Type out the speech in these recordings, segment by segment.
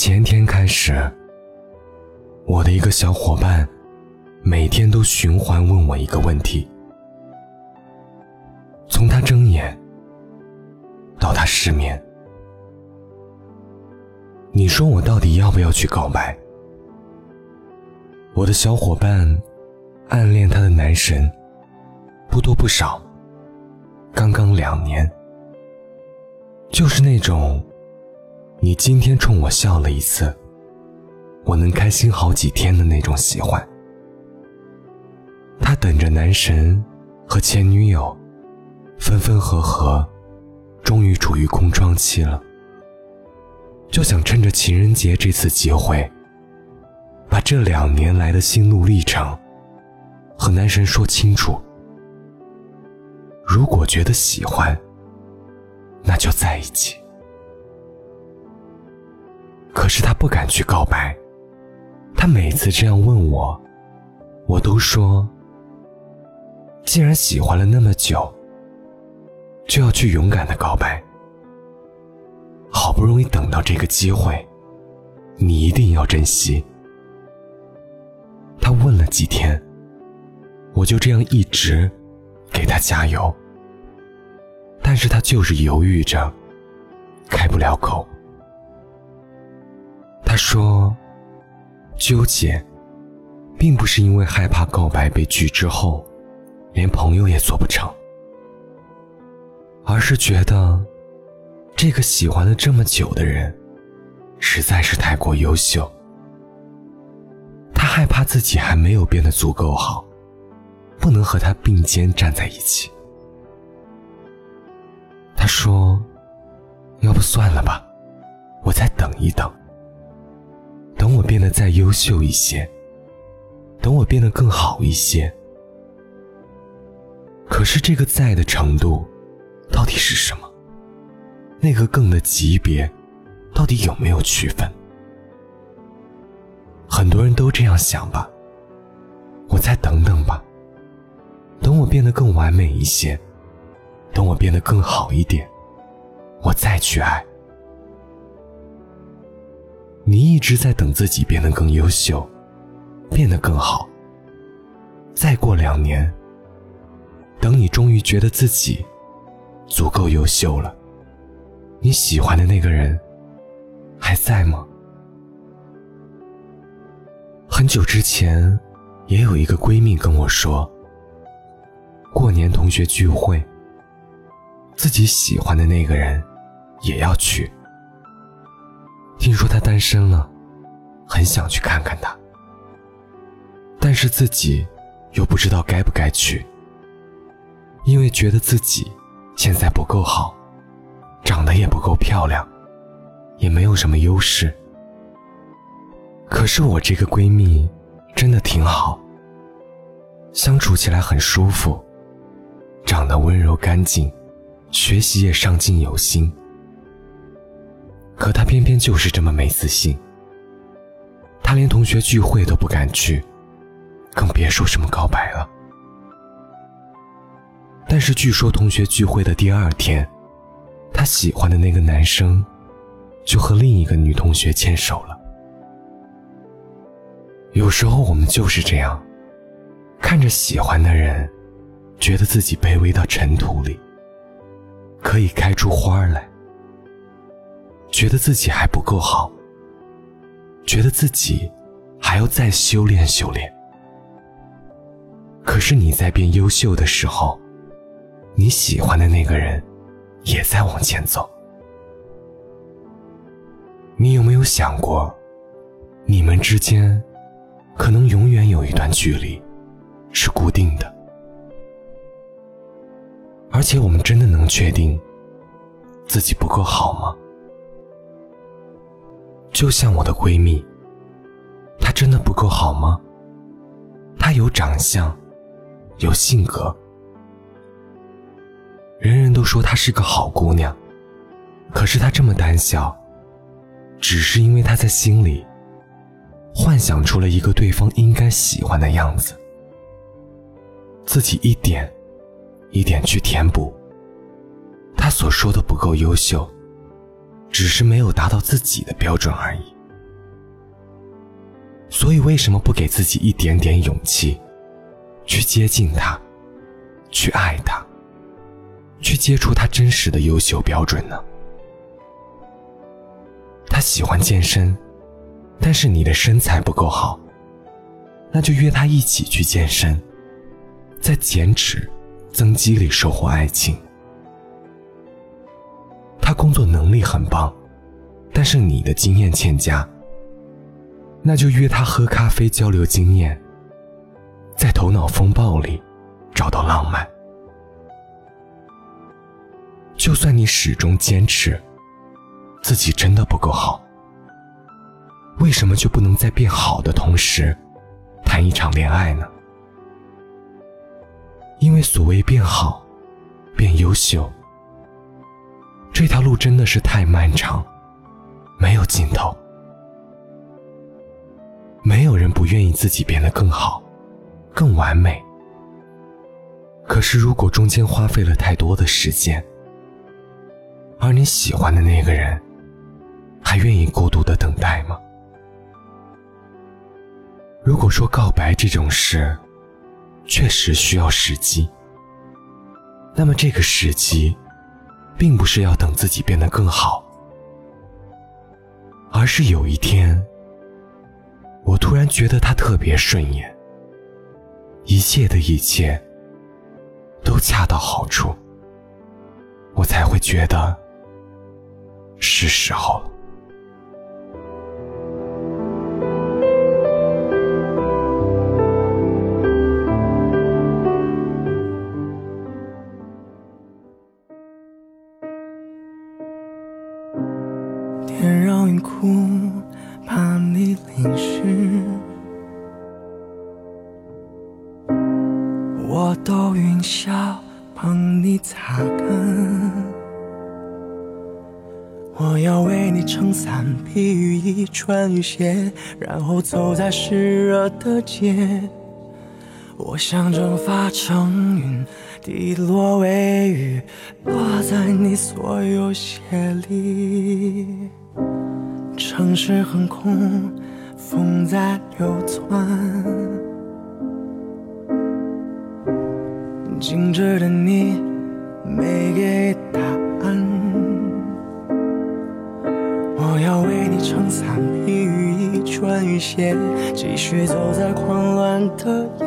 前天开始，我的一个小伙伴每天都循环问我一个问题：从他睁眼到他失眠，你说我到底要不要去告白？我的小伙伴暗恋他的男神不多不少，刚刚两年，就是那种。你今天冲我笑了一次，我能开心好几天的那种喜欢。他等着男神和前女友分分合合，终于处于空窗期了，就想趁着情人节这次机会，把这两年来的心路历程和男神说清楚。如果觉得喜欢，那就在一起。是他不敢去告白，他每次这样问我，我都说：既然喜欢了那么久，就要去勇敢的告白。好不容易等到这个机会，你一定要珍惜。他问了几天，我就这样一直给他加油，但是他就是犹豫着，开不了口。说：“纠结，并不是因为害怕告白被拒之后，连朋友也做不成，而是觉得这个喜欢了这么久的人，实在是太过优秀。他害怕自己还没有变得足够好，不能和他并肩站在一起。他说：‘要不算了吧，我再等一等。’”变得再优秀一些，等我变得更好一些。可是这个在的程度，到底是什么？那个更的级别，到底有没有区分？很多人都这样想吧。我再等等吧，等我变得更完美一些，等我变得更好一点，我再去爱。你一直在等自己变得更优秀，变得更好。再过两年，等你终于觉得自己足够优秀了，你喜欢的那个人还在吗？很久之前，也有一个闺蜜跟我说，过年同学聚会，自己喜欢的那个人也要去。听说他单身了，很想去看看他，但是自己又不知道该不该去，因为觉得自己现在不够好，长得也不够漂亮，也没有什么优势。可是我这个闺蜜真的挺好，相处起来很舒服，长得温柔干净，学习也上进有心。可他偏偏就是这么没自信，他连同学聚会都不敢去，更别说什么告白了。但是据说同学聚会的第二天，他喜欢的那个男生就和另一个女同学牵手了。有时候我们就是这样，看着喜欢的人，觉得自己卑微到尘土里，可以开出花来。觉得自己还不够好，觉得自己还要再修炼修炼。可是你在变优秀的时候，你喜欢的那个人也在往前走。你有没有想过，你们之间可能永远有一段距离是固定的？而且我们真的能确定自己不够好吗？就像我的闺蜜，她真的不够好吗？她有长相，有性格，人人都说她是个好姑娘，可是她这么胆小，只是因为她在心里幻想出了一个对方应该喜欢的样子，自己一点一点去填补。她所说的不够优秀。只是没有达到自己的标准而已。所以为什么不给自己一点点勇气，去接近他，去爱他，去接触他真实的优秀标准呢？他喜欢健身，但是你的身材不够好，那就约他一起去健身，在减脂、增肌里收获爱情。他工作能力很棒，但是你的经验欠佳。那就约他喝咖啡交流经验，在头脑风暴里找到浪漫。就算你始终坚持自己真的不够好，为什么就不能在变好的同时谈一场恋爱呢？因为所谓变好、变优秀。这条路真的是太漫长，没有尽头。没有人不愿意自己变得更好、更完美。可是，如果中间花费了太多的时间，而你喜欢的那个人还愿意孤独的等待吗？如果说告白这种事确实需要时机，那么这个时机。并不是要等自己变得更好，而是有一天，我突然觉得他特别顺眼，一切的一切都恰到好处，我才会觉得是时候。撑伞，披雨衣，穿雨鞋，然后走在湿热的街。我想蒸发成云，滴落为雨，落在你所有鞋里。城市很空，风在流窜，静止的你没给答案。伞，披雨衣，穿雨鞋，继续走在狂乱的夜。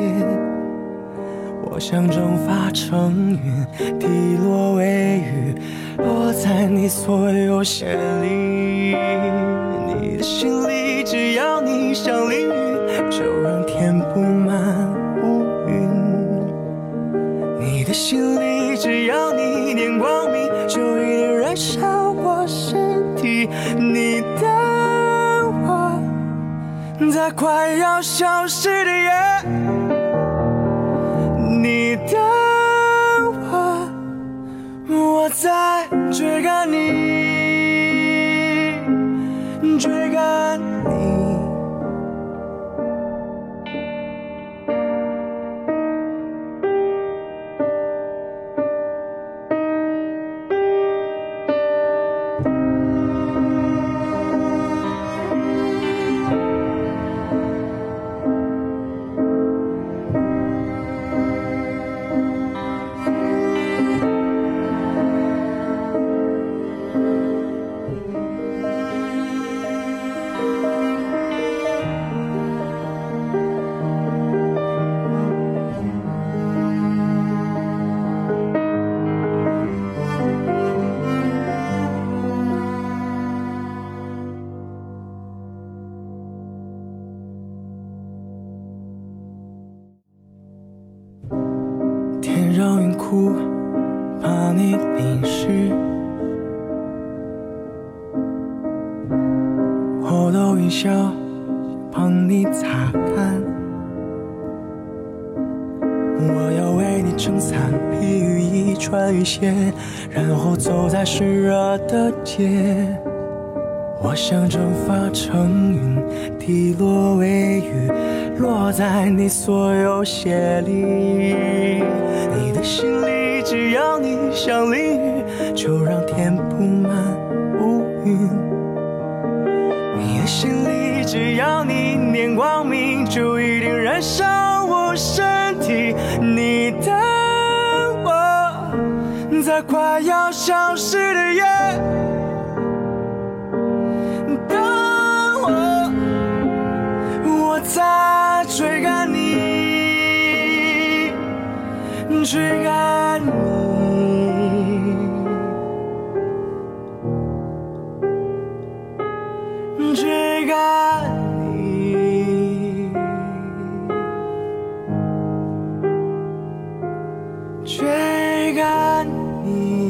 我想蒸发成云，滴落为雨，落在你所有鞋里。你的心里，只要你想淋雨，就让天布满乌云。你的心里，只要你念光明，就一定燃烧我身体。你，在快要消失的夜。你等我，我在追赶你。追赶哭，怕你淋湿。我逗云笑，帮你擦干。我要为你撑伞，披雨衣，穿雨鞋，然后走在湿热的街。我想蒸发成云，滴落为雨，落在你所有鞋里。你的心里，只要你想淋雨，就让天布满乌云。你的心里，只要你。念光明就一定燃烧我身体。你的我，在快要消失的夜，追赶你。